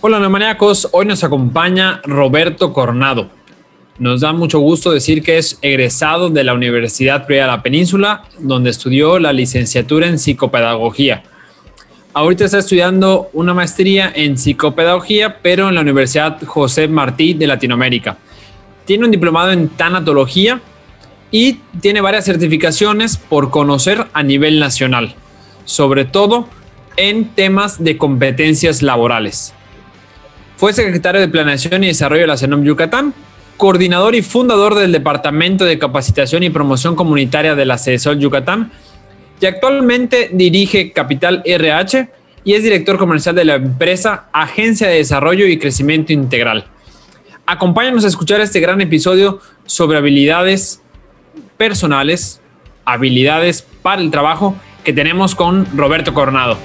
Hola neumaniacos, hoy nos acompaña Roberto Coronado. Nos da mucho gusto decir que es egresado de la Universidad Privada de la Península, donde estudió la licenciatura en psicopedagogía. Ahorita está estudiando una maestría en psicopedagogía, pero en la Universidad José Martí de Latinoamérica. Tiene un diplomado en tanatología y tiene varias certificaciones por conocer a nivel nacional, sobre todo en temas de competencias laborales. Fue secretario de Planeación y Desarrollo de la CENOM Yucatán, coordinador y fundador del Departamento de Capacitación y Promoción Comunitaria de la CESOL Yucatán y actualmente dirige Capital RH y es director comercial de la empresa Agencia de Desarrollo y Crecimiento Integral. Acompáñanos a escuchar este gran episodio sobre habilidades personales, habilidades para el trabajo que tenemos con Roberto Coronado.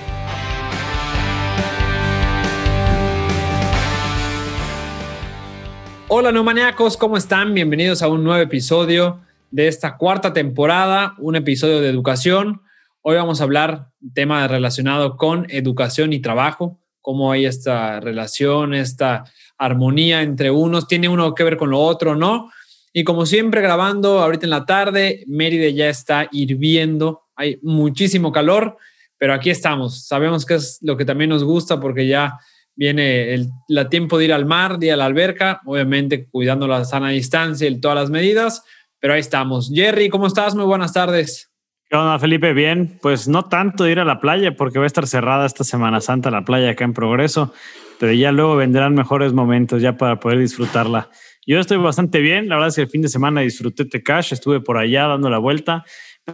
Hola neumaniacos, ¿cómo están? Bienvenidos a un nuevo episodio de esta cuarta temporada, un episodio de educación. Hoy vamos a hablar tema relacionado con educación y trabajo, cómo hay esta relación, esta armonía entre unos, tiene uno que ver con lo otro, ¿no? Y como siempre grabando ahorita en la tarde, Mérida ya está hirviendo, hay muchísimo calor, pero aquí estamos. Sabemos que es lo que también nos gusta porque ya viene el tiempo de ir al mar, de ir a la alberca, obviamente cuidando la sana distancia y todas las medidas, pero ahí estamos. Jerry, ¿cómo estás? Muy buenas tardes. ¿Qué onda, Felipe? Bien, pues no tanto ir a la playa porque va a estar cerrada esta Semana Santa la playa acá en Progreso, pero ya luego vendrán mejores momentos ya para poder disfrutarla. Yo estoy bastante bien, la verdad es que el fin de semana disfruté Tecash, estuve por allá dando la vuelta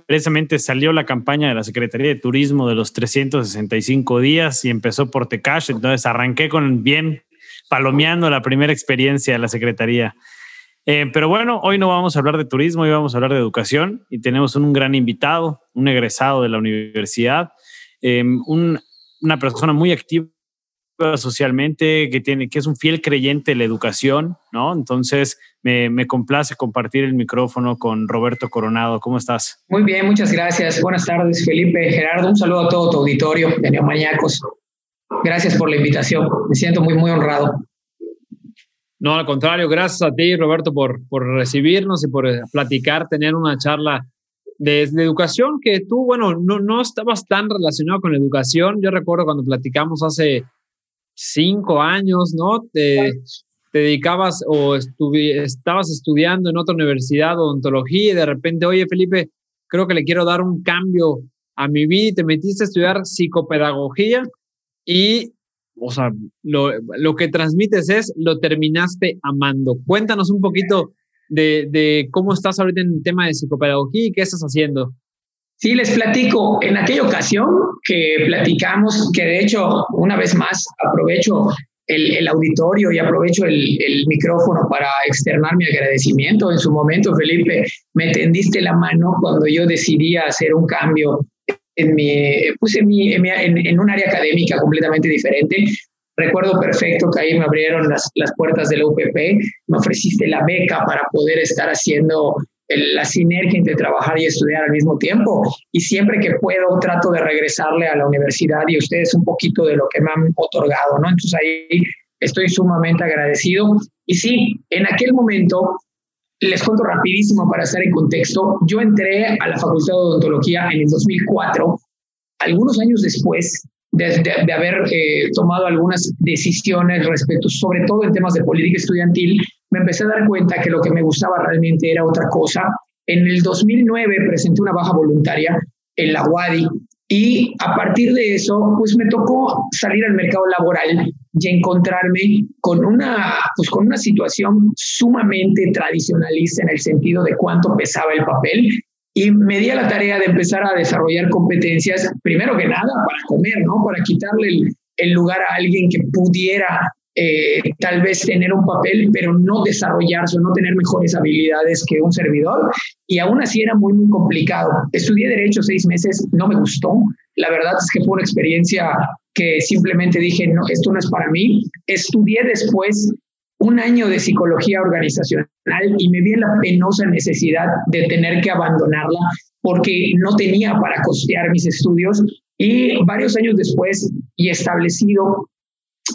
precisamente salió la campaña de la Secretaría de Turismo de los 365 días y empezó por Tecash, entonces arranqué con bien palomeando la primera experiencia de la Secretaría. Eh, pero bueno, hoy no vamos a hablar de turismo, hoy vamos a hablar de educación y tenemos un, gran invitado, un egresado de la universidad, eh, una persona muy activa socialmente, que, tiene, que es un fiel creyente de la educación, ¿no? Entonces, me, me, complace compartir el micrófono con Roberto Coronado. ¿Cómo estás? Muy bien, muchas gracias. Buenas tardes, Felipe. Gerardo, un saludo a todo tu auditorio de Neomaniacos. Gracias por la invitación. Me siento muy, muy honrado. No, al contrario, gracias a ti, Roberto, por, por recibirnos y por eh, platicar, tener una charla de, de, educación que tú, bueno, no, no estabas tan relacionado con la educación. Yo recuerdo cuando platicamos hace cinco años, ¿no? Te, dedicabas o estabas estudiando en otra universidad, odontología, y de repente, oye, Felipe, creo que le quiero dar un cambio a mi vida y te metiste a estudiar psicopedagogía y, o sea, lo, lo que transmites es, lo terminaste amando. Cuéntanos un poquito de, de cómo estás ahorita en el tema de psicopedagogía y qué estás haciendo. Sí, les platico. En aquella ocasión que platicamos, que de hecho, una vez más, aprovecho el, auditorio y aprovecho el, micrófono para externar mi agradecimiento. En su momento, Felipe, me tendiste la mano cuando yo decidí hacer un cambio en, mi, pues en, mi, en, un área académica completamente diferente. Recuerdo perfecto que ahí me abrieron las, las puertas de la UPP, me ofreciste la beca para poder estar haciendo la sinergia entre trabajar y estudiar al mismo tiempo. Y siempre que puedo trato de regresarle a la universidad y ustedes un poquito de lo que me han otorgado, ¿no? Entonces ahí estoy sumamente agradecido. Y sí, en aquel momento, les cuento rapidísimo para estar en contexto, yo entré a la Facultad de Odontología en el 2004, algunos años después de, haber eh, tomado algunas decisiones respecto, sobre todo en temas de política estudiantil, me empecé a dar cuenta que lo que me gustaba realmente era otra cosa. En el 2009 presenté una baja voluntaria en la UADI y a partir de eso, pues me tocó salir al mercado laboral y encontrarme con una, pues con una situación sumamente tradicionalista en el sentido de cuánto pesaba el papel y me di a la tarea de empezar a desarrollar competencias, primero que nada, para comer, ¿no? Para quitarle el, el lugar a alguien que pudiera eh, tal vez tener un papel, pero no desarrollarse o no tener mejores habilidades que un servidor. Y aún así era muy, muy complicado. Estudié derecho seis meses, no me gustó. La verdad es que fue una experiencia que simplemente dije, no, esto no es para mí. Estudié después un año de psicología organizacional y me vi en la penosa necesidad de tener que abandonarla porque no tenía para costear mis estudios y varios años después y establecido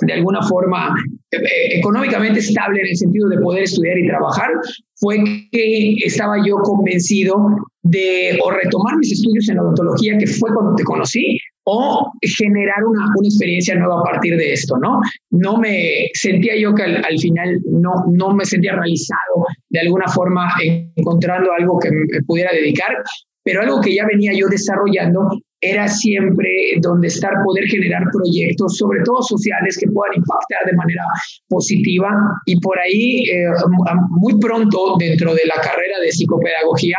de alguna forma eh, económicamente estable en el sentido de poder estudiar y trabajar, fue que estaba yo convencido de o retomar mis estudios en odontología, que fue cuando te conocí, o generar una, una experiencia nueva a partir de esto, ¿no? No me sentía yo que al, al, final no, no me sentía realizado de alguna forma encontrando algo que me pudiera dedicar, pero algo que ya venía yo desarrollando era siempre donde estar, poder generar proyectos, sobre todo sociales, que puedan impactar de manera positiva. Y por ahí, eh, muy pronto, dentro de la carrera de psicopedagogía,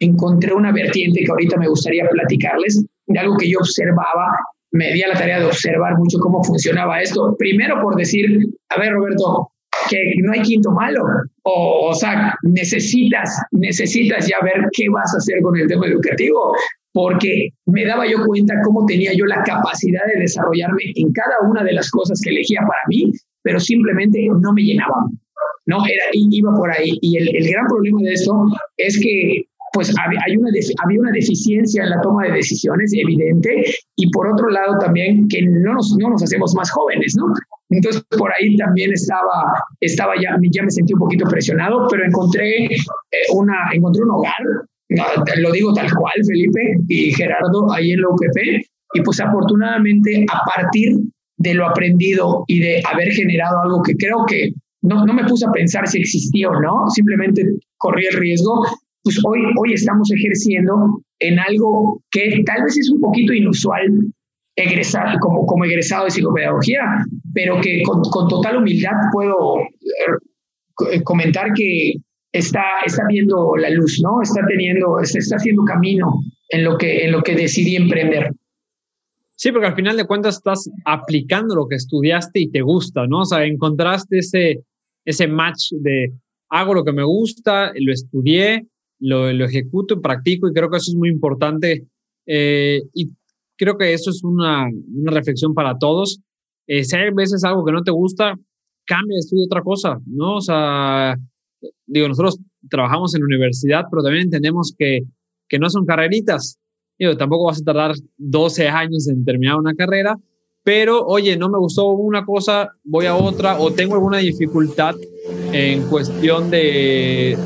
encontré una vertiente que ahorita me gustaría platicarles, de algo que yo observaba, me di a la tarea de observar mucho cómo funcionaba esto. Primero por decir, a ver, Roberto, que no hay quinto malo. O, o sea, necesitas, necesitas ya ver qué vas a hacer con el tema educativo porque me daba yo cuenta cómo tenía yo la capacidad de desarrollarme en cada una de las cosas que elegía para mí, pero simplemente no me llenaba. No, era, iba por ahí. Y el, el gran problema de esto es que pues hay una, había una deficiencia en la toma de decisiones evidente y por otro lado también que no nos, no nos hacemos más jóvenes, ¿no? Entonces por ahí también estaba, estaba ya, ya me sentí un poquito presionado, pero encontré, eh, una, encontré un hogar lo digo tal cual, Felipe y Gerardo, ahí en la UPP, y pues afortunadamente a partir de lo aprendido y de haber generado algo que creo que no, no me puse a pensar si existía o no, simplemente corrí el riesgo, pues hoy, hoy estamos ejerciendo en algo que tal vez es un poquito inusual egresar, como, como egresado de psicopedagogía, pero que con, con total humildad puedo eh, comentar que está, está viendo la luz, ¿no? Está teniendo, está haciendo camino en lo que, en lo que decidí emprender. Sí, porque al final de cuentas estás aplicando lo que estudiaste y te gusta, ¿no? O sea, encontraste ese, ese match de hago lo que me gusta, lo estudié, lo, lo ejecuto, practico y creo que eso es muy importante. Eh, y creo que eso es una, una reflexión para todos. Eh, si hay veces algo que no te gusta, cambia, estudia otra cosa, ¿no? O sea, digo, nosotros trabajamos en universidad, pero también entendemos que, que no son carreritas. Digo, tampoco vas a tardar 12 años en terminar una carrera, pero oye, no me gustó una cosa, voy a otra, o tengo alguna dificultad en cuestión de,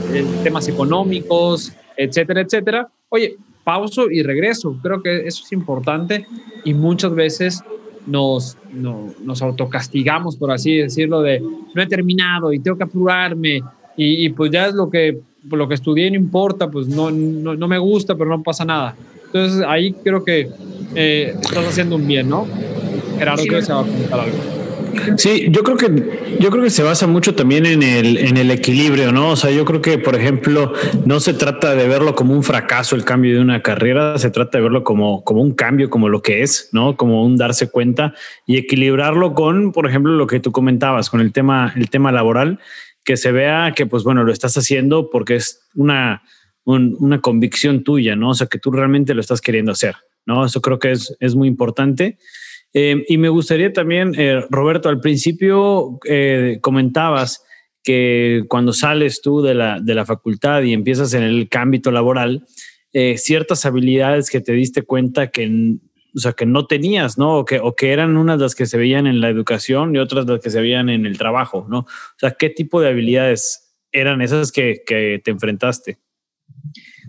temas económicos, etcétera, etcétera. Oye, pauso y regreso. Creo que eso es importante y muchas veces nos, no, nos autocastigamos, por así decirlo, de no he terminado y tengo que apurarme y, pues ya es lo que, lo que estudié, no importa, pues no, no, no, me gusta, pero no pasa nada. Entonces ahí creo que eh, estás haciendo un bien, ¿no? Gerardo, sí, que se va a comentar algo. Sí, yo creo que yo creo que se basa mucho también en el, en el equilibrio, ¿no? O sea, yo creo que, por ejemplo, no se trata de verlo como un fracaso el cambio de una carrera, se trata de verlo como, como un cambio, como lo que es, ¿no? Como un darse cuenta y equilibrarlo con, por ejemplo, lo que tú comentabas, con el tema, el tema laboral que se vea que, pues bueno, lo estás haciendo porque es una, una convicción tuya, ¿no? O sea, que tú realmente lo estás queriendo hacer, ¿no? Eso creo que es, es muy importante. Eh, y me gustaría también, eh, Roberto, al principio eh, comentabas que cuando sales tú de la, de la facultad y empiezas en el ámbito laboral, ciertas habilidades que te diste cuenta que o sea, que no tenías, ¿no? O que, o que eran unas las que se veían en la educación y otras las que se veían en el trabajo, ¿no? O sea, ¿qué tipo de habilidades eran esas que, que te enfrentaste?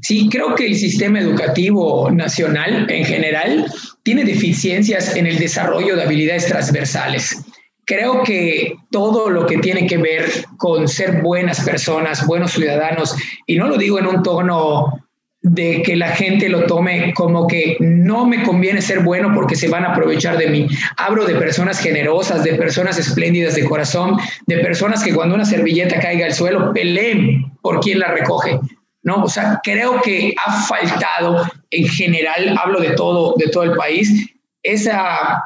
Sí, creo que el sistema educativo nacional en general tiene deficiencias en el desarrollo de habilidades transversales. Creo que todo lo que tiene que ver con ser buenas personas, buenos ciudadanos, y no lo digo en un tono de que la gente lo tome como que no me conviene ser bueno porque se van a aprovechar de mí. Hablo de personas generosas, de personas espléndidas de corazón, de personas que cuando una servilleta caiga al suelo peleen por quien la recoge. ¿no? O sea, creo que ha faltado en general, hablo de todo, de todo el país, esa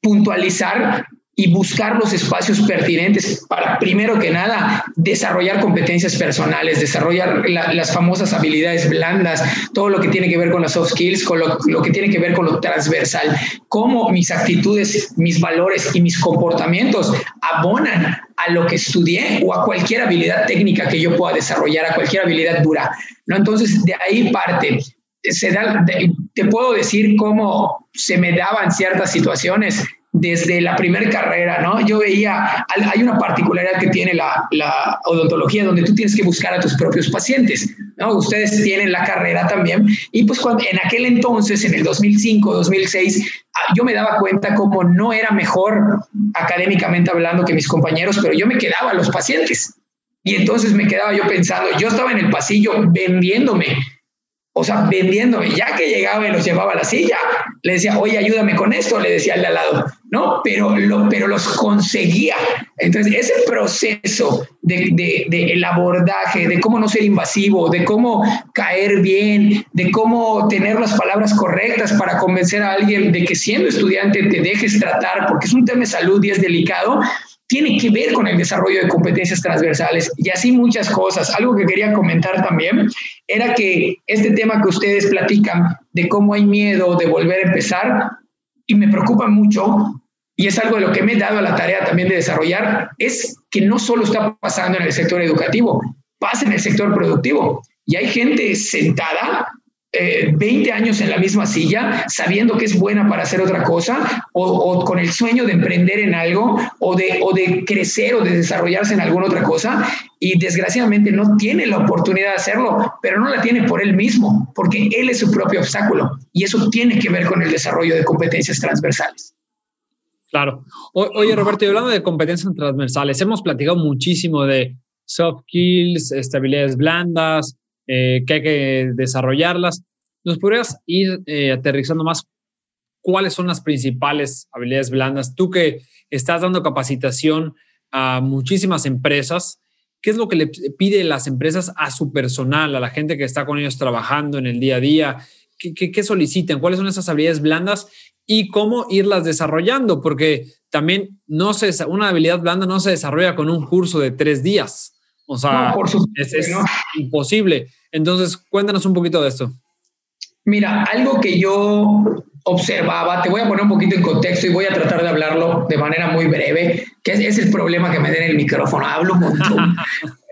puntualizar y buscar los espacios pertinentes para, primero que nada, desarrollar competencias personales, desarrollar la, las famosas habilidades blandas, todo lo que tiene que ver con las soft skills, con lo, lo, que tiene que ver con lo transversal, cómo mis actitudes, mis valores y mis comportamientos abonan a lo que estudié o a cualquier habilidad técnica que yo pueda desarrollar, a cualquier habilidad dura. ¿no? Entonces, de ahí parte. Se da, te puedo decir cómo se me daban ciertas situaciones desde la primera carrera, ¿no? Yo veía, hay una particularidad que tiene la, la, odontología donde tú tienes que buscar a tus propios pacientes, ¿no? Ustedes tienen la carrera también y pues cuando, en aquel entonces, en el 2005, 2006, ah, yo me daba cuenta como no era mejor académicamente hablando que mis compañeros, pero yo me quedaba a los pacientes. Y entonces me quedaba yo pensando, yo estaba en el pasillo vendiéndome o sea, vendiéndome, ya que llegaba y los llevaba a la silla, le decía, oye, ayúdame con esto, le decía al de al lado, ¿no? Pero, lo, pero los conseguía. Entonces, ese proceso de, de, de, el abordaje, de cómo no ser invasivo, de cómo caer bien, de cómo tener las palabras correctas para convencer a alguien de que siendo estudiante te dejes tratar, porque es un tema de salud y es delicado, tiene que ver con el desarrollo de competencias transversales y así muchas cosas. Algo que quería comentar también era que este tema que ustedes platican de cómo hay miedo de volver a empezar y me preocupa mucho y es algo de lo que me he dado la tarea también de desarrollar, es que no solo está pasando en el sector educativo, pasa en el sector productivo. Y hay gente sentada 20 eh, años en la misma silla, sabiendo que es buena para hacer otra cosa, o, con el sueño de emprender en algo, o de, o de crecer o de desarrollarse en alguna otra cosa, y desgraciadamente no tiene la oportunidad de hacerlo, pero no la tiene por él mismo, porque él es su propio obstáculo, y eso tiene que ver con el desarrollo de competencias transversales. Claro. oye, Roberto, y hablando de competencias transversales, hemos platicado muchísimo de soft skills, estabilidades blandas, eh, que hay que desarrollarlas. ¿Nos podrías ir eh, aterrizando más cuáles son las principales habilidades blandas? Tú que estás dando capacitación a muchísimas empresas, ¿qué es lo que le pide las empresas a su personal, a la gente que está con ellos trabajando en el día a día? ¿Qué, qué, qué solicitan? ¿Cuáles son esas habilidades blandas? Y cómo irlas desarrollando, porque también no se, una habilidad blanda no se desarrolla con un curso de tres días. O sea, es, imposible. Entonces, cuéntanos un poquito de esto. Mira, algo que yo observaba, te voy a poner un poquito en contexto y voy a tratar de hablarlo de manera muy breve, que es, el problema que me den el micrófono. Hablo un montón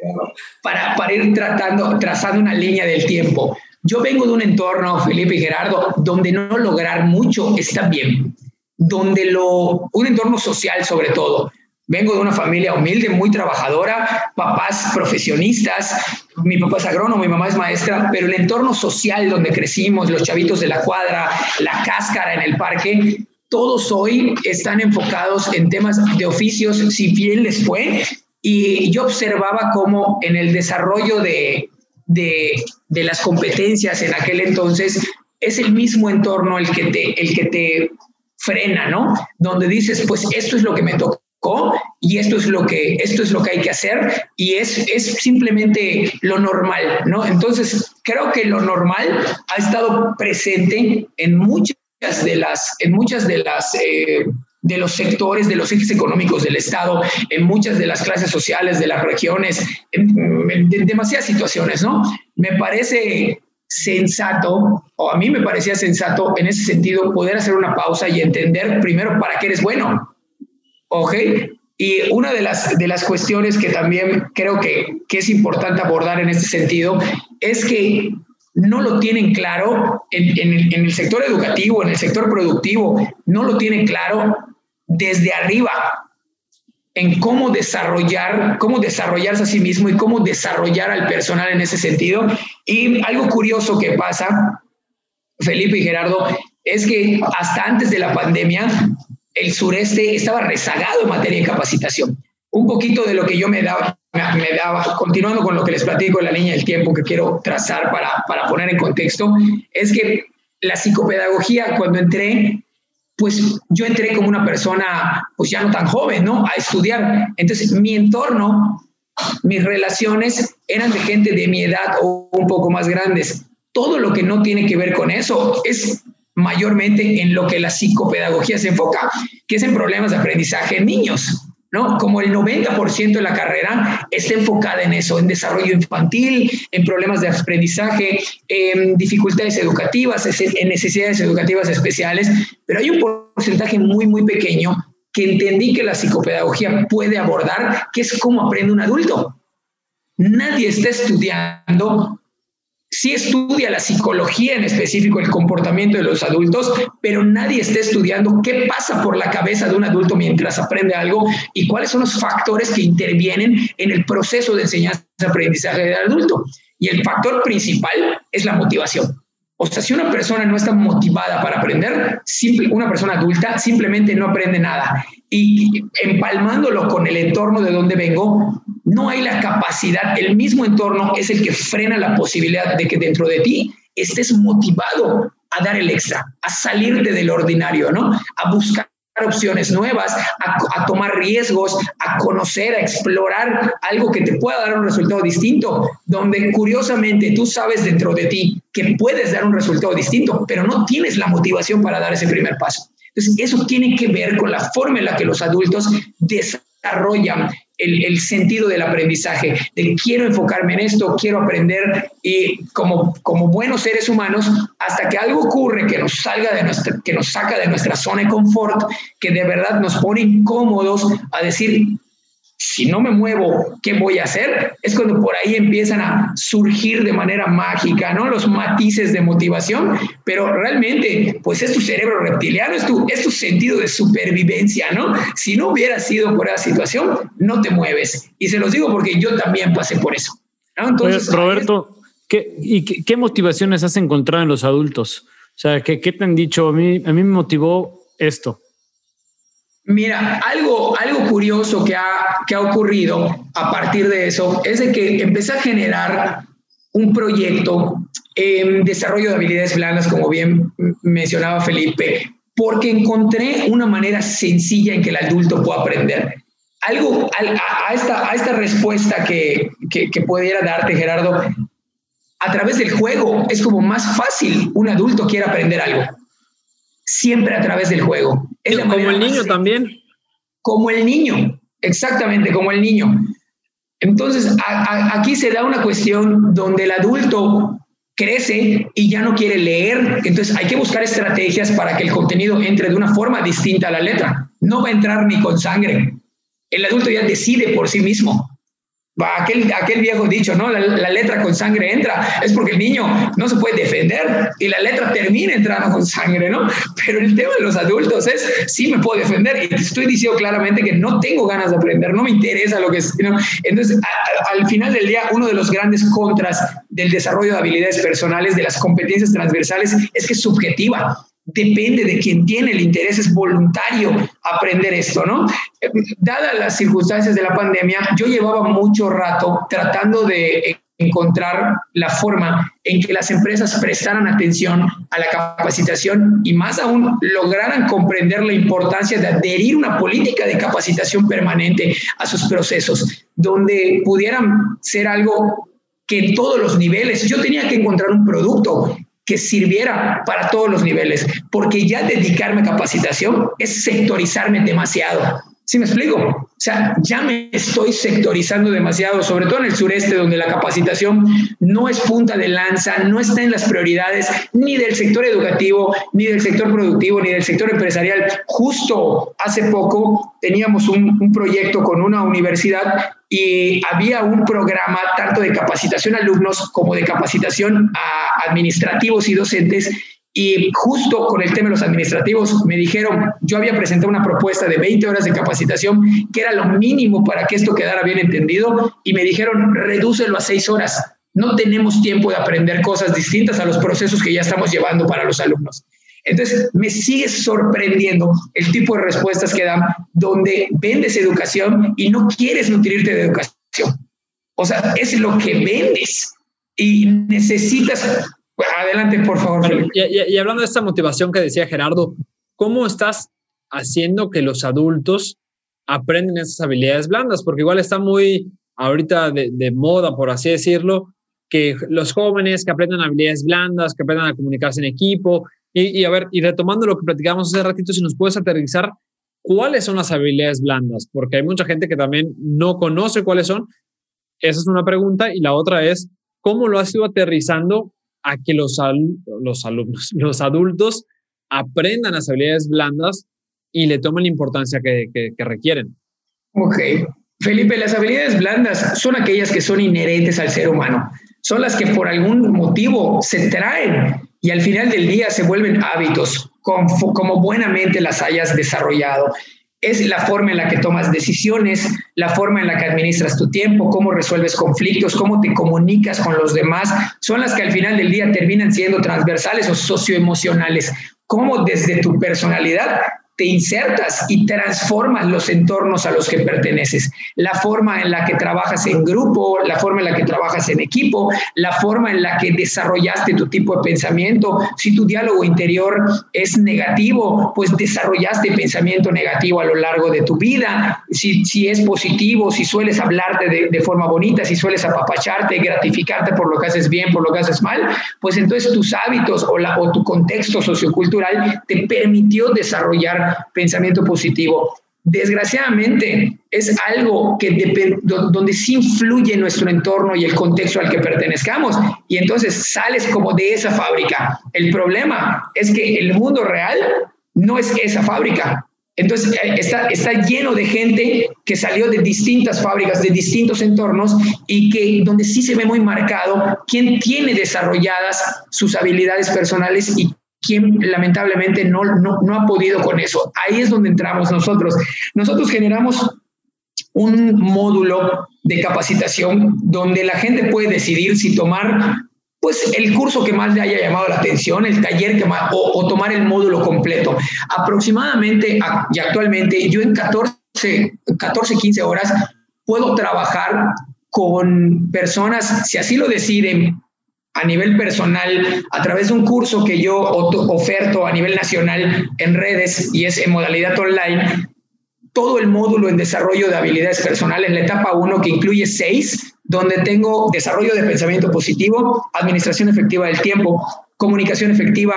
para, para ir tratando, trazando una línea del tiempo. Yo vengo de un entorno, Felipe y Gerardo, donde no lograr mucho está bien, donde lo, un entorno social sobre todo, Vengo de una familia humilde, muy trabajadora, papás profesionistas, mi papá es agrónomo, mi mamá es maestra, pero el entorno social donde crecimos, los chavitos de la cuadra, la cáscara en el parque, todos hoy están enfocados en temas de oficios, si bien les fue, y yo observaba cómo en el desarrollo de, de, de las competencias en aquel entonces es el mismo entorno el que te, el que te frena, ¿no? Donde dices, pues esto es lo que me toca y esto es lo que esto es lo que hay que hacer y es, es simplemente lo normal, ¿no? Entonces, creo que lo normal ha estado presente en muchas de las en muchas de las eh, de los sectores, de los ejes económicos del Estado, en muchas de las clases sociales, de las regiones, en, demasiadas situaciones, ¿no? Me parece sensato, o a mí me parecía sensato en ese sentido, poder hacer una pausa y entender primero para qué eres bueno, ¿Ok? Y una de las, de las cuestiones que también creo que, que es importante abordar en este sentido es que no lo tienen claro en, en, en, el, sector educativo, en el sector productivo, no lo tienen claro desde arriba en cómo desarrollar, cómo desarrollarse a sí mismo y cómo desarrollar al personal en ese sentido. Y algo curioso que pasa, Felipe y Gerardo, es que hasta antes de la pandemia, el sureste estaba rezagado en materia de capacitación. Un poquito de lo que yo me daba, continuando con lo que les platico en la línea del tiempo que quiero trazar para, para poner en contexto, es que la psicopedagogía, cuando entré, pues yo entré como una persona, pues ya no tan joven, ¿no? A estudiar. Entonces, mi entorno, mis relaciones eran de gente de mi edad o un poco más grandes. Todo lo que no tiene que ver con eso es mayormente en lo que la psicopedagogía se enfoca, que es en problemas de aprendizaje en niños. ¿No? Como el 90% de la carrera está enfocada en eso, en desarrollo infantil, en problemas de aprendizaje, en dificultades educativas, en necesidades educativas especiales, pero hay un porcentaje muy, muy pequeño que entendí que la psicopedagogía puede abordar, que es cómo aprende un adulto. Nadie está estudiando sí estudia la psicología en específico, el comportamiento de los adultos, pero nadie está estudiando qué pasa por la cabeza de un adulto mientras aprende algo y cuáles son los factores que intervienen en el proceso de enseñanza-aprendizaje del adulto. Y el factor principal es la motivación. O sea, si una persona no está motivada para aprender, simple, una persona adulta simplemente no aprende nada. Y empalmándolo con el entorno de donde vengo, no hay la capacidad, el mismo entorno es el que frena la posibilidad de que dentro de ti estés motivado a dar el extra, a salirte del ordinario, ¿no? A buscar opciones nuevas, a, tomar riesgos, a conocer, a explorar algo que te pueda dar un resultado distinto, donde curiosamente tú sabes dentro de ti que puedes dar un resultado distinto, pero no tienes la motivación para dar ese primer paso. Entonces, eso tiene que ver con la forma en la que los adultos desarrollan el, sentido del aprendizaje, de quiero enfocarme en esto, quiero aprender y como, como buenos seres humanos, hasta que algo ocurre que nos salga de nuestra, que nos saca de nuestra zona de confort, que de verdad nos pone incómodos a decir, si no me muevo, ¿qué voy a hacer? Es cuando por ahí empiezan a surgir de manera mágica, ¿no? Los matices de motivación, pero realmente, pues es tu cerebro reptiliano, es tu, es tu sentido de supervivencia, ¿no? Si no hubiera sido por esa situación, no te mueves. Y se los digo porque yo también pasé por eso. Entonces, Roberto, ¿qué, ¿y qué, motivaciones has encontrado en los adultos? O sea, ¿qué, qué te han dicho? A mí, a mí me motivó esto. Mira, algo, algo curioso que ha, que ha ocurrido a partir de eso es de que empecé a generar un proyecto en desarrollo de habilidades blandas, como bien mencionaba Felipe, porque encontré una manera sencilla en que el adulto pueda aprender. Algo a, esta, a esta respuesta que, que, pudiera darte, Gerardo, a través del juego es como más fácil un adulto quiere aprender algo siempre a través del juego. Es como el niño también. Como el niño, exactamente como el niño. Entonces, aquí se da una cuestión donde el adulto crece y ya no quiere leer, entonces hay que buscar estrategias para que el contenido entre de una forma distinta a la letra. No va a entrar ni con sangre. El adulto ya decide por sí mismo. Aquel, aquel viejo dicho, ¿no? La, letra con sangre entra, es porque el niño no se puede defender y la letra termina entrando con sangre, ¿no? Pero el tema de los adultos es, sí me puedo defender y estoy diciendo claramente que no tengo ganas de aprender, no me interesa lo que es, ¿no? Entonces, al final del día, uno de los grandes contras del desarrollo de habilidades personales, de las competencias transversales, es que es subjetiva depende de quien tiene el interés, es voluntario aprender esto, ¿no? Dadas las circunstancias de la pandemia, yo llevaba mucho rato tratando de encontrar la forma en que las empresas prestaran atención a la capacitación y más aún lograran comprender la importancia de adherir una política de capacitación permanente a sus procesos, donde pudieran ser algo que todos los niveles, yo tenía que encontrar un producto que sirviera para todos los niveles, porque ya dedicarme a capacitación es sectorizarme demasiado. ¿Sí me explico? O sea, ya me estoy sectorizando demasiado, sobre todo en el sureste, donde la capacitación no es punta de lanza, no está en las prioridades ni del sector educativo, ni del sector productivo, ni del sector empresarial. Justo hace poco teníamos un, proyecto con una universidad y había un programa tanto de capacitación a alumnos como de capacitación a administrativos y docentes y justo con el tema de los administrativos me dijeron, yo había presentado una propuesta de 20 horas de capacitación, que era lo mínimo para que esto quedara bien entendido, y me dijeron, redúcelo a 6 horas. No tenemos tiempo de aprender cosas distintas a los procesos que ya estamos llevando para los alumnos. Entonces, me sigue sorprendiendo el tipo de respuestas que dan donde vendes educación y no quieres nutrirte de educación. O sea, es lo que vendes y necesitas Adelante, por favor. Y, hablando de esta motivación que decía Gerardo, ¿cómo estás haciendo que los adultos aprenden esas habilidades blandas? Porque igual está muy ahorita de, moda, por así decirlo, que los jóvenes que aprendan habilidades blandas, que aprendan a comunicarse en equipo. Y, y a ver, y retomando lo que platicamos hace ratito, si nos puedes aterrizar, ¿cuáles son las habilidades blandas? Porque hay mucha gente que también no conoce cuáles son. Esa es una pregunta. Y la otra es, ¿cómo lo has ido aterrizando a que los, los alumnos, los adultos aprendan las habilidades blandas y le tomen la importancia que, que, requieren. Ok, Felipe, las habilidades blandas son aquellas que son inherentes al ser humano. Son las que por algún motivo se traen y al final del día se vuelven hábitos, como buenamente las hayas desarrollado es la forma en la que tomas decisiones, la forma en la que administras tu tiempo, cómo resuelves conflictos, cómo te comunicas con los demás, son las que al final del día terminan siendo transversales o socioemocionales. Cómo desde tu personalidad te insertas y transformas los entornos a los que perteneces. La forma en la que trabajas en grupo, la forma en la que trabajas en equipo, la forma en la que desarrollaste tu tipo de pensamiento. Si tu diálogo interior es negativo, pues desarrollaste pensamiento negativo a lo largo de tu vida. Si, si es positivo, si sueles hablarte de, de forma bonita, si sueles apapacharte, gratificarte por lo que haces bien, por lo que haces mal, pues entonces tus hábitos o, la, o tu contexto sociocultural te permitió desarrollar pensamiento positivo. Desgraciadamente es algo que donde sí influye nuestro entorno y el contexto al que pertenezcamos y entonces sales como de esa fábrica. El problema es que el mundo real no es esa fábrica. Entonces eh, está, está lleno de gente que salió de distintas fábricas, de distintos entornos y que donde sí se ve muy marcado quién tiene desarrolladas sus habilidades personales y quien lamentablemente no, no, ha podido con eso. Ahí es donde entramos nosotros. Nosotros generamos un módulo de capacitación donde la gente puede decidir si tomar pues el curso que más le haya llamado la atención, el taller que más, o, tomar el módulo completo. Aproximadamente y actualmente yo en 14, 14, 15 horas puedo trabajar con personas, si así lo deciden, a nivel personal a través de un curso que yo oferto a nivel nacional en redes y es en modalidad online, todo el módulo en desarrollo de habilidades personales, la etapa 1 que incluye seis, donde tengo desarrollo de pensamiento positivo, administración efectiva del tiempo, comunicación efectiva,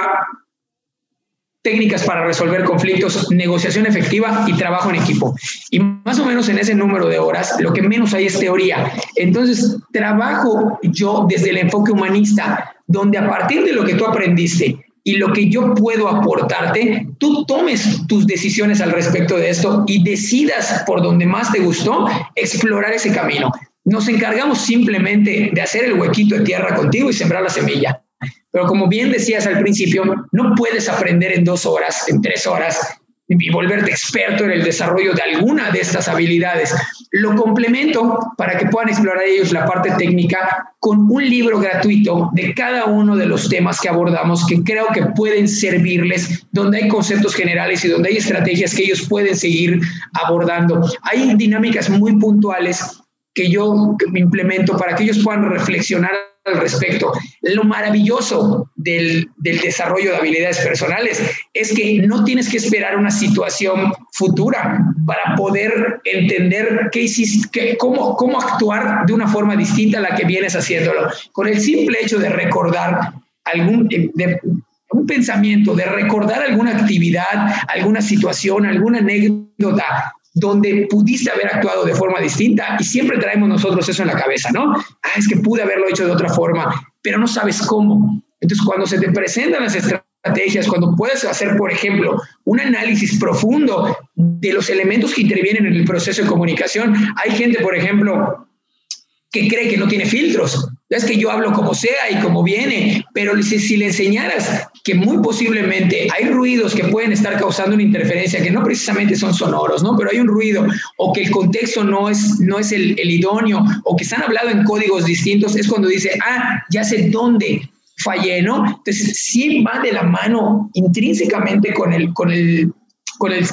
técnicas para resolver conflictos, negociación efectiva y trabajo en equipo. Y más o menos en ese número de horas, lo que menos hay es teoría. Entonces, trabajo yo desde el enfoque humanista, donde a partir de lo que tú aprendiste y lo que yo puedo aportarte, tú tomes tus decisiones al respecto de esto y decidas por donde más te gustó explorar ese camino. Nos encargamos simplemente de hacer el huequito de tierra contigo y sembrar la semilla. Pero como bien decías al principio, no puedes aprender en dos horas, en tres horas, y volverte experto en el desarrollo de alguna de estas habilidades. Lo complemento para que puedan explorar ellos la parte técnica con un libro gratuito de cada uno de los temas que abordamos que creo que pueden servirles, donde hay conceptos generales y donde hay estrategias que ellos pueden seguir abordando. Hay dinámicas muy puntuales que yo implemento para que ellos puedan reflexionar al respecto. Lo maravilloso del, desarrollo de habilidades personales es que no tienes que esperar una situación futura para poder entender qué hiciste, cómo, cómo actuar de una forma distinta a la que vienes haciéndolo. Con el simple hecho de recordar algún... un pensamiento, de recordar alguna actividad, alguna situación, alguna anécdota, donde pudiste haber actuado de forma distinta y siempre traemos nosotros eso en la cabeza, ¿no? Ah, es que pude haberlo hecho de otra forma, pero no sabes cómo. Entonces, cuando se te presentan las estrategias, cuando puedes hacer, por ejemplo, un análisis profundo de los elementos que intervienen en el proceso de comunicación, hay gente, por ejemplo, que cree que no tiene filtros. Es que yo hablo como sea y como viene, pero si, si, le enseñaras que muy posiblemente hay ruidos que pueden estar causando una interferencia que no precisamente son sonoros, ¿no? Pero hay un ruido o que el contexto no es, no es el, el idóneo o que se han hablado en códigos distintos, es cuando dice, ah, ya sé dónde fallé, ¿no? Entonces, sí va de la mano intrínsecamente con el, con el, con el,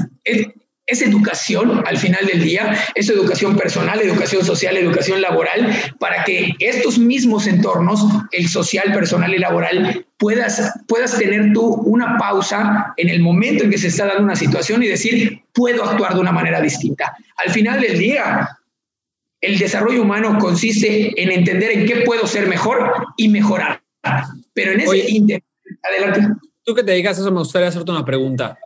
es educación al final del día, es educación personal, educación social, educación laboral, para que estos mismos entornos, el social, personal y laboral, puedas, puedas tener tú una pausa en el momento en que se está dando una situación y decir, puedo actuar de una manera distinta. Al final del día, el desarrollo humano consiste en entender en qué puedo ser mejor y mejorar. Pero en ese adelante. Tú que te dedicas a eso, me gustaría hacerte una pregunta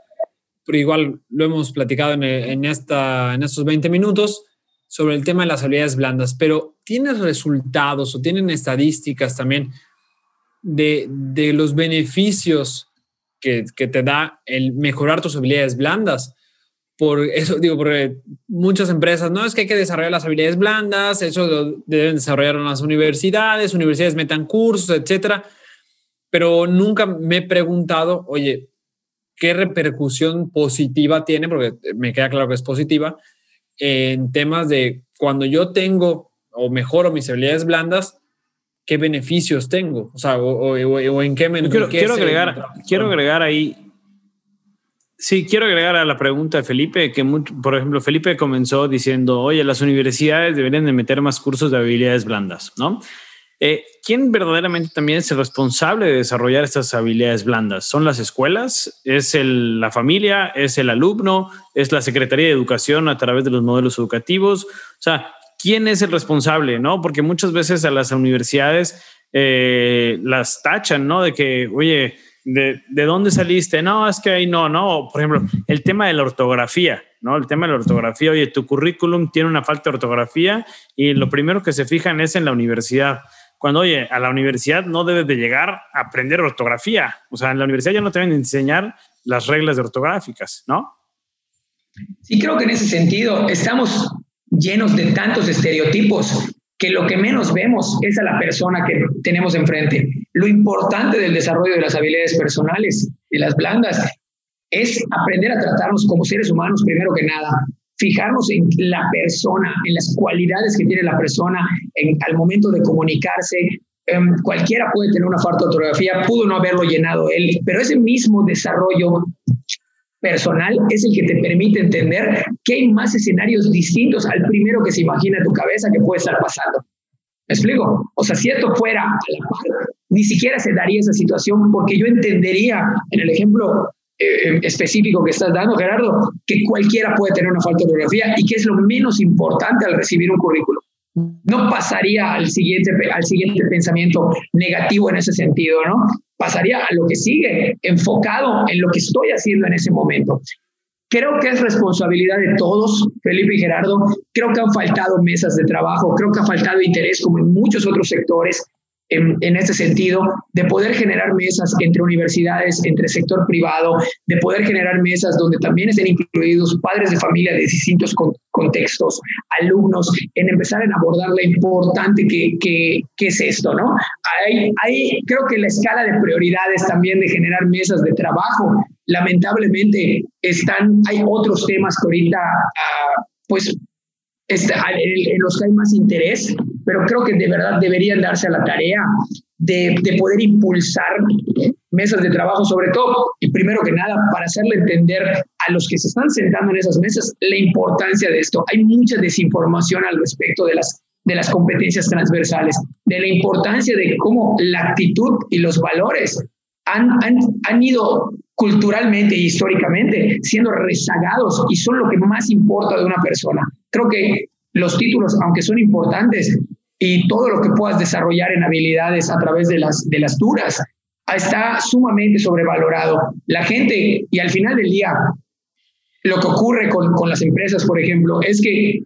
pero igual lo hemos platicado en, en estos 20 minutos sobre el tema de las habilidades blandas, pero ¿tienes resultados o tienen estadísticas también de, los beneficios que, te da el mejorar tus habilidades blandas? por eso digo, porque muchas empresas, no es que hay que desarrollar las habilidades blandas, eso deben desarrollar en las universidades, universidades metan cursos, etcétera. Pero nunca me he preguntado, oye, ¿qué repercusión positiva tiene? Porque me queda claro que es positiva en temas de cuando yo tengo o mejoro mis habilidades blandas, ¿qué beneficios tengo? O sea, o, en qué me quiero, quiero agregar, quiero agregar ahí Sí, quiero agregar a la pregunta de Felipe, que por ejemplo Felipe comenzó diciendo, oye, las universidades deberían de meter más cursos de habilidades blandas, ¿no? Eh, ¿Quién verdaderamente también es el responsable de desarrollar estas habilidades blandas? ¿Son las escuelas? ¿Es el, la familia? ¿Es el alumno? ¿Es la Secretaría de Educación a través de los modelos educativos? O sea, ¿quién es el responsable? ¿no? Porque muchas veces a las universidades eh, las tachan, ¿no? De que, oye, de, de, dónde saliste. No, es que ahí no, no. Por ejemplo, el tema de la ortografía, ¿no? El tema de la ortografía. Oye, tu currículum tiene una falta de ortografía y lo primero que se fijan es en la universidad. Cuando, oye, a la universidad no debes de llegar a aprender ortografía. O sea, en la universidad ya no te deben enseñar las reglas de ortográficas, ¿no? Sí, creo que en ese sentido estamos llenos de tantos estereotipos que lo que menos vemos es a la persona que tenemos enfrente. Lo importante del desarrollo de las habilidades personales y las blandas es aprender a tratarnos como seres humanos primero que nada, fijarnos en la persona, en las cualidades que tiene la persona en, al momento de comunicarse. Em, cualquiera puede tener una falta de ortografía, pudo no haberlo llenado él, pero ese mismo desarrollo personal es el que te permite entender que hay más escenarios distintos al primero que se imagina en tu cabeza que puede estar pasando. ¿Me explico? O sea, si esto fuera a la par, ni siquiera se daría esa situación porque yo entendería en el ejemplo eh, específico que estás dando, Gerardo, que cualquiera puede tener una falta de ortografía y que es lo menos importante al recibir un currículum. No pasaría al siguiente, al siguiente pensamiento negativo en ese sentido, ¿no? pasaría a lo que sigue, enfocado en lo que estoy haciendo en ese momento. Creo que es responsabilidad de todos, Felipe y Gerardo. Creo que han faltado mesas de trabajo, creo que ha faltado interés, como en muchos otros sectores, en, en este sentido, de poder generar mesas entre universidades, entre sector privado, de poder generar mesas donde también estén incluidos padres de familia de distintos contextos, alumnos, en empezar a abordar la importante que, que, que es esto, ¿no? Hay, hay, creo que la escala de prioridades también de generar mesas de trabajo, lamentablemente están, hay otros temas que ahorita, uh, pues, en los que hay más interés, pero creo que de verdad deberían darse a la tarea de, de, poder impulsar mesas de trabajo, sobre todo, y primero que nada, para hacerle entender a los que se están sentando en esas mesas la importancia de esto. Hay mucha desinformación al respecto de las, de las competencias transversales, de la importancia de cómo la actitud y los valores han, han, han ido culturalmente e históricamente siendo rezagados y son lo que más importa de una persona. Creo que los títulos, aunque son importantes, y todo lo que puedas desarrollar en habilidades a través de las, de las duras, está sumamente sobrevalorado. La gente, y al final del día, lo que ocurre con, con las empresas, por ejemplo, es que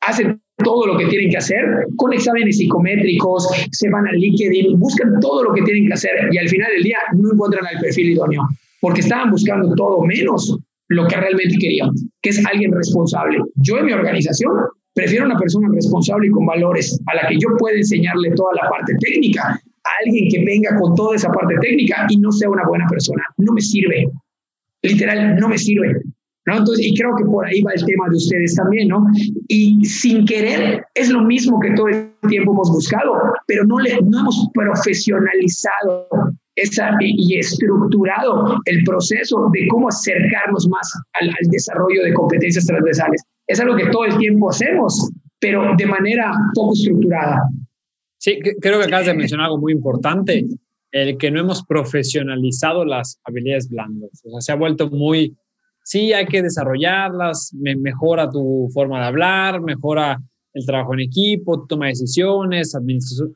hacen todo lo que tienen que hacer con exámenes psicométricos, se van al LinkedIn, buscan todo lo que tienen que hacer y al final del día no encuentran el perfil idóneo, porque estaban buscando todo menos lo que realmente querían, que es alguien responsable. Yo en mi organización prefiero una persona responsable y con valores a la que yo pueda enseñarle toda la parte técnica, a alguien que venga con toda esa parte técnica y no sea una buena persona. No me sirve. Literal, no me sirve. ¿no? Entonces, y creo que por ahí va el tema de ustedes también, ¿no? Y sin querer, es lo mismo que todo el tiempo hemos buscado, pero no, le, no hemos profesionalizado esa, y estructurado el proceso de cómo acercarnos más al, al desarrollo de competencias transversales. Es algo que todo el tiempo hacemos, pero de manera poco estructurada. Sí, creo que acabas de mencionar algo muy importante, el que no hemos profesionalizado las habilidades blandas. O sea, se ha vuelto muy, sí, hay que desarrollarlas, me, mejora tu forma de hablar, mejora el trabajo en equipo, toma decisiones,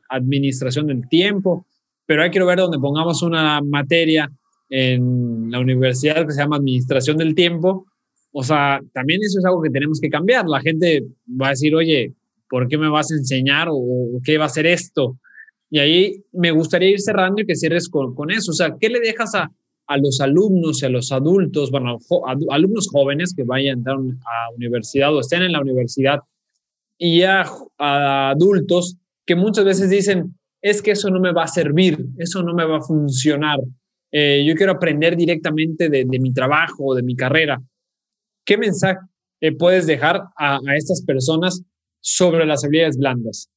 administración, del tiempo, pero hay que ver donde pongamos una materia en la universidad que se llama administración del tiempo. O sea, también eso es algo que tenemos que cambiar. La gente va a decir, oye, ¿por qué me vas a enseñar o, qué va a ser esto? Y ahí me gustaría ir cerrando y que cierres con, con eso. O sea, ¿qué le dejas a, a los alumnos y a los adultos, bueno, alumnos jóvenes que vayan a entrar a universidad o estén en la universidad y a, adultos que muchas veces dicen, es que eso no me va a servir, eso no me va a funcionar. Eh, yo quiero aprender directamente de, mi trabajo o de mi carrera. ¿Qué mensaje puedes dejar a, a estas personas sobre las habilidades blandas?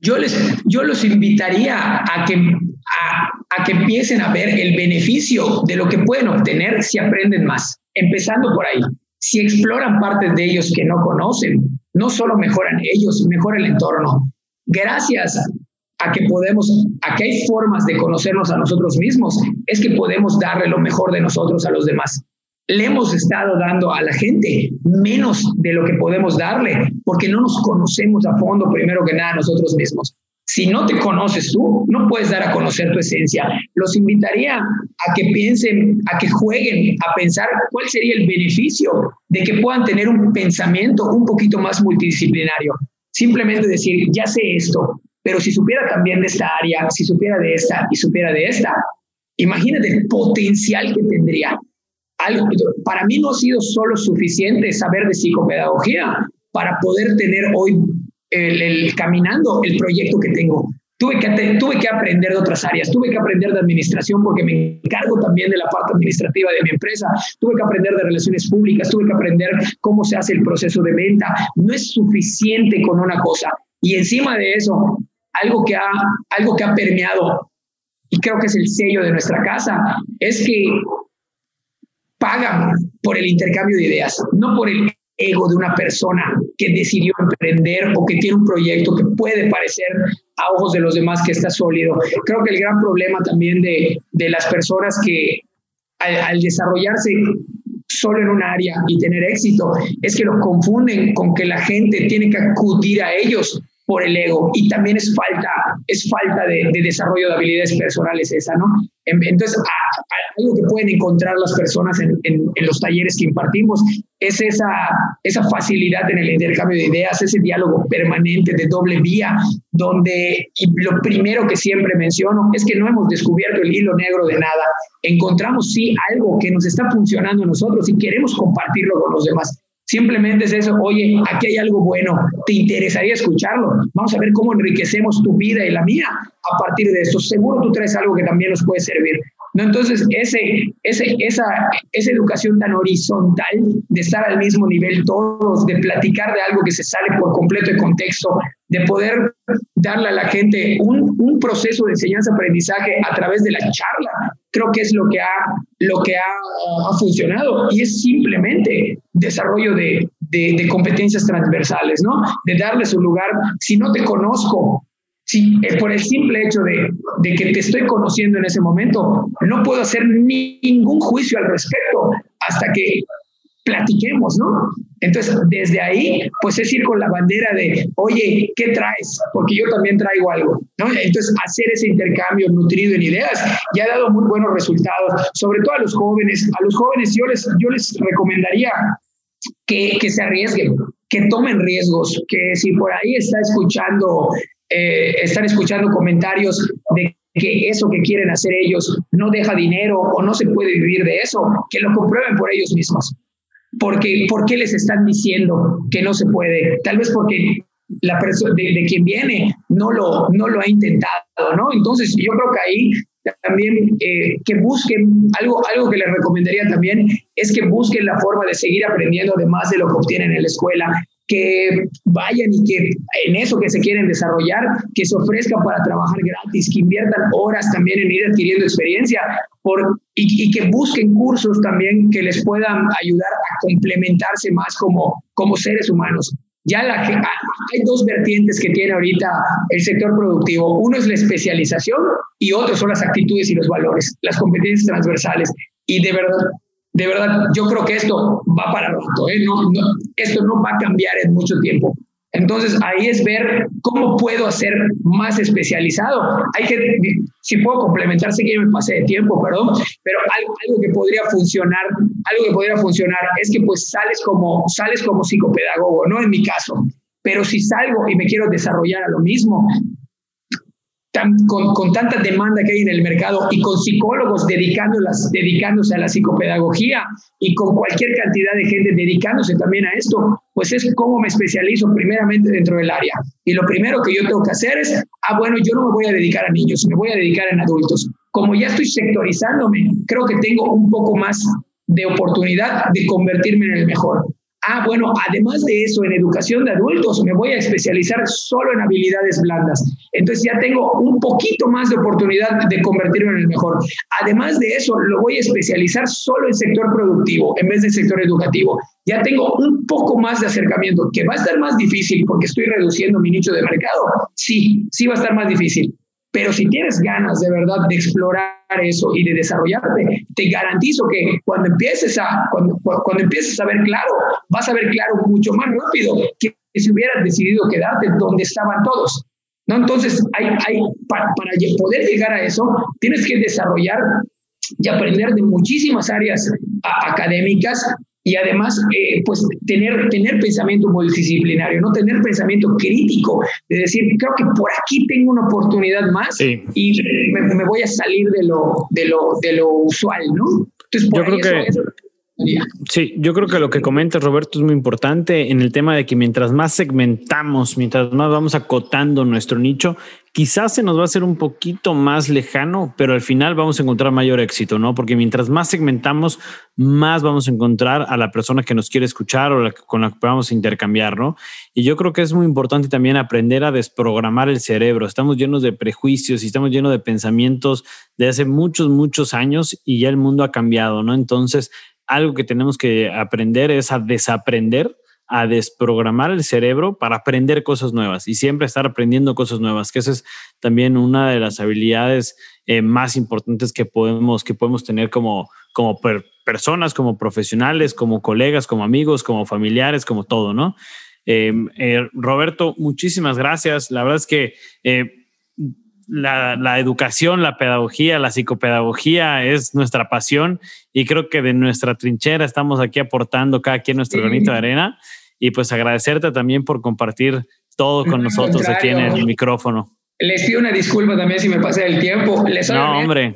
Yo, les, yo los invitaría a que, a, que empiecen a ver el beneficio de lo que pueden obtener si aprenden más, empezando por ahí. Si exploran partes de ellos que no conocen, no solo mejoran ellos, mejora el entorno. Gracias a que podemos, a que hay formas de conocernos a nosotros mismos, es que podemos darle lo mejor de nosotros a los demás le hemos estado dando a la gente menos de lo que podemos darle, porque no nos conocemos a fondo, primero que nada, nosotros mismos. Si no te conoces tú, no puedes dar a conocer tu esencia. Los invitaría a que piensen, a que jueguen, a pensar cuál sería el beneficio de que puedan tener un pensamiento un poquito más multidisciplinario. Simplemente decir, ya sé esto, pero si supiera también de esta área, si supiera de esta y supiera de esta, imagínate el potencial que tendría para mí no ha sido solo suficiente saber de psicopedagogía para poder tener hoy el, caminando el proyecto que tengo. Tuve que, tuve que aprender de otras áreas, tuve que aprender de administración porque me encargo también de la parte administrativa de mi empresa, tuve que aprender de relaciones públicas, tuve que aprender cómo se hace el proceso de venta. No es suficiente con una cosa. Y encima de eso, algo que ha, algo que ha permeado, y creo que es el sello de nuestra casa, es que pagan por el intercambio de ideas, no por el ego de una persona que decidió emprender o que tiene un proyecto que puede parecer a ojos de los demás que está sólido. Creo que el gran problema también de, de las personas que al, desarrollarse solo en un área y tener éxito es que lo confunden con que la gente tiene que acudir a ellos por el ego y también es falta, es falta de, desarrollo de habilidades personales esa, ¿no? Entonces, algo que pueden encontrar las personas en, en, los talleres que impartimos es esa, esa facilidad en el intercambio de ideas, ese diálogo permanente de doble vía, donde y lo primero que siempre menciono es que no hemos descubierto el hilo negro de nada. Encontramos sí algo que nos está funcionando a nosotros y queremos compartirlo con los demás. Simplemente es eso, oye, aquí hay algo bueno, ¿te interesaría escucharlo? Vamos a ver cómo enriquecemos tu vida y la mía a partir de esto. Seguro tú traes algo que también nos puede servir. ¿No? Entonces, ese, ese, esa, esa educación tan horizontal de estar al mismo nivel todos, de platicar de algo que se sale por completo de contexto, de poder darle a la gente un, un proceso de enseñanza-aprendizaje a través de la charla, creo que es lo que ha, lo que ha, ha funcionado y es simplemente desarrollo de, de, competencias transversales, ¿no? De darle su lugar. Si no te conozco, si eh, por el simple hecho de, de, que te estoy conociendo en ese momento, no puedo hacer ningún juicio al respecto hasta que platiquemos, ¿no? Entonces, desde ahí, pues es ir con la bandera de, oye, ¿qué traes? Porque yo también traigo algo, ¿no? Entonces, hacer ese intercambio nutrido en ideas ya ha dado muy buenos resultados, sobre todo a los jóvenes. A los jóvenes yo les, yo les recomendaría que, que se arriesguen, que tomen riesgos, que si por ahí está escuchando, eh, están escuchando comentarios de que eso que quieren hacer ellos no deja dinero o no se puede vivir de eso, que lo comprueben por ellos mismos porque, ¿por qué les están diciendo que no se puede? Tal vez porque la persona de, quien viene no lo, no lo ha intentado, ¿no? Entonces, yo creo que ahí también eh, que busquen, algo, algo que les recomendaría también es que busquen la forma de seguir aprendiendo además de lo que obtienen en la escuela, que vayan y que en eso que se quieren desarrollar, que se ofrezcan para trabajar gratis, que inviertan horas también en ir adquiriendo experiencia por, y, que busquen cursos también que les puedan ayudar a complementarse más como, como seres humanos. Ya la, hay dos vertientes que tiene ahorita el sector productivo. Uno es la especialización y otro son las actitudes y los valores, las competencias transversales. Y de verdad, de verdad, yo creo que esto va para rato, ¿eh? esto no va a cambiar en mucho tiempo. Entonces ahí es ver cómo puedo hacer más especializado. Hay que, si puedo complementar, sé que me pasé de tiempo, perdón, pero algo, algo, que podría funcionar, algo que podría funcionar es que pues sales como, sales como psicopedagogo, no en mi caso, pero si salgo y me quiero desarrollar a lo mismo, con, tanta demanda que hay en el mercado y con psicólogos dedicándose a la psicopedagogía y con cualquier cantidad de gente dedicándose también a esto, pues es como me especializo primeramente dentro del área. Y lo primero que yo tengo que hacer es, ah, bueno, yo no me voy a dedicar a niños, me voy a dedicar en adultos. Como ya estoy sectorizándome, creo que tengo un poco más de oportunidad de convertirme en el mejor. Ah, bueno, además de eso, en educación de adultos me voy a especializar solo en habilidades blandas. Entonces ya tengo un poquito más de oportunidad de convertirme en el mejor. Además de eso, lo voy a especializar solo en sector productivo en vez de sector educativo. Ya tengo un poco más de acercamiento, que va a estar más difícil porque estoy reduciendo mi nicho de mercado. Sí, sí va a estar más difícil. Pero si tienes ganas de verdad de explorar eso y de desarrollarte, te garantizo que cuando empieces a, cuando, cuando empieces a ver claro, vas a ver claro mucho más rápido que si hubieras decidido quedarte donde estaban todos. ¿no? Entonces, hay, hay, para, para poder llegar a eso, tienes que desarrollar y aprender de muchísimas áreas académicas y además, eh, pues tener, tener pensamiento multidisciplinario, no tener pensamiento crítico, de decir, creo que por aquí tengo una oportunidad más y me, voy a salir de lo, de lo, de lo usual, ¿no? Entonces, por Yo creo que... Sí, yo creo que lo que comentas, Roberto, es muy importante en el tema de que mientras más segmentamos, mientras más vamos acotando nuestro nicho, quizás se nos va a hacer un poquito más lejano, pero al final vamos a encontrar mayor éxito, ¿no? Porque mientras más segmentamos, más vamos a encontrar a la persona que nos quiere escuchar o con la que vamos a intercambiar, ¿no? Y yo creo que es muy importante también aprender a desprogramar el cerebro. Estamos llenos de prejuicios y estamos llenos de pensamientos de hace muchos, muchos años y ya el mundo ha cambiado, ¿no? Entonces, algo que tenemos que aprender es a desaprender, a desprogramar el cerebro para aprender cosas nuevas y siempre estar aprendiendo cosas nuevas, que esa es también una de las habilidades eh, más importantes que podemos, que podemos tener como, como personas, como profesionales, como colegas, como amigos, como familiares, como todo, ¿no? Eh, eh, Roberto, muchísimas gracias. La verdad es que la, educación, la pedagogía, la psicopedagogía es nuestra pasión y creo que de nuestra trinchera estamos aquí aportando cada quien nuestro granito de arena. Y pues agradecerte también por compartir todo con nosotros aquí en el micrófono. Les pido una disculpa también si me pasé el tiempo. no, hombre,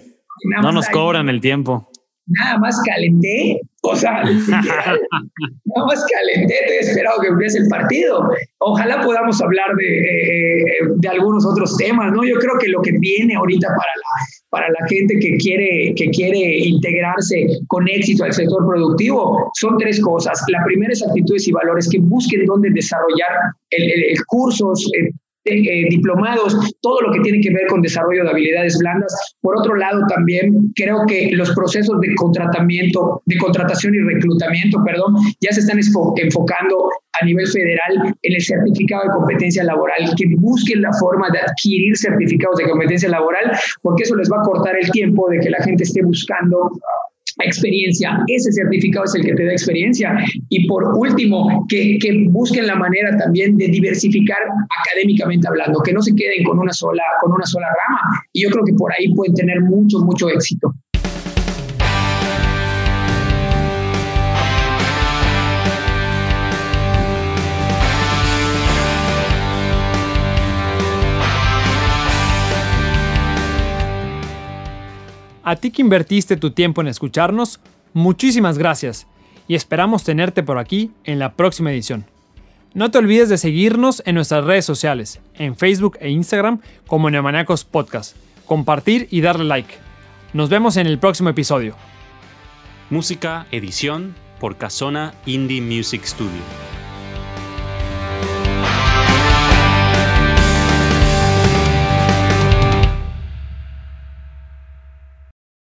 no nos cobran el tiempo nada más calenté, o sea, nada más calenté, te he esperado que empiece el partido. Ojalá podamos hablar de, eh, de, algunos otros temas, ¿no? Yo creo que lo que viene ahorita para la, para la gente que quiere, que quiere integrarse con éxito al sector productivo son tres cosas. La primera es actitudes y valores, que busquen dónde desarrollar el, el, cursos, eh, eh, diplomados, todo lo que tiene que ver con desarrollo de habilidades blandas. Por otro lado, también creo que los procesos de contratamiento, de contratación y reclutamiento, perdón, ya se están enfocando a nivel federal en el certificado de competencia laboral, que busquen la forma de adquirir certificados de competencia laboral, porque eso les va a cortar el tiempo de que la gente esté buscando experiencia. Ese certificado es el que te da experiencia. Y por último, que, que, busquen la manera también de diversificar académicamente hablando, que no se queden con una sola, con una sola rama. Y yo creo que por ahí pueden tener mucho, mucho éxito. A ti que invertiste tu tiempo en escucharnos, muchísimas gracias y esperamos tenerte por aquí en la próxima edición. No te olvides de seguirnos en nuestras redes sociales, en Facebook e Instagram como Neomaniacos Podcast, compartir y darle like. Nos vemos en el próximo episodio. Música, edición por Casona Indie Music Studio.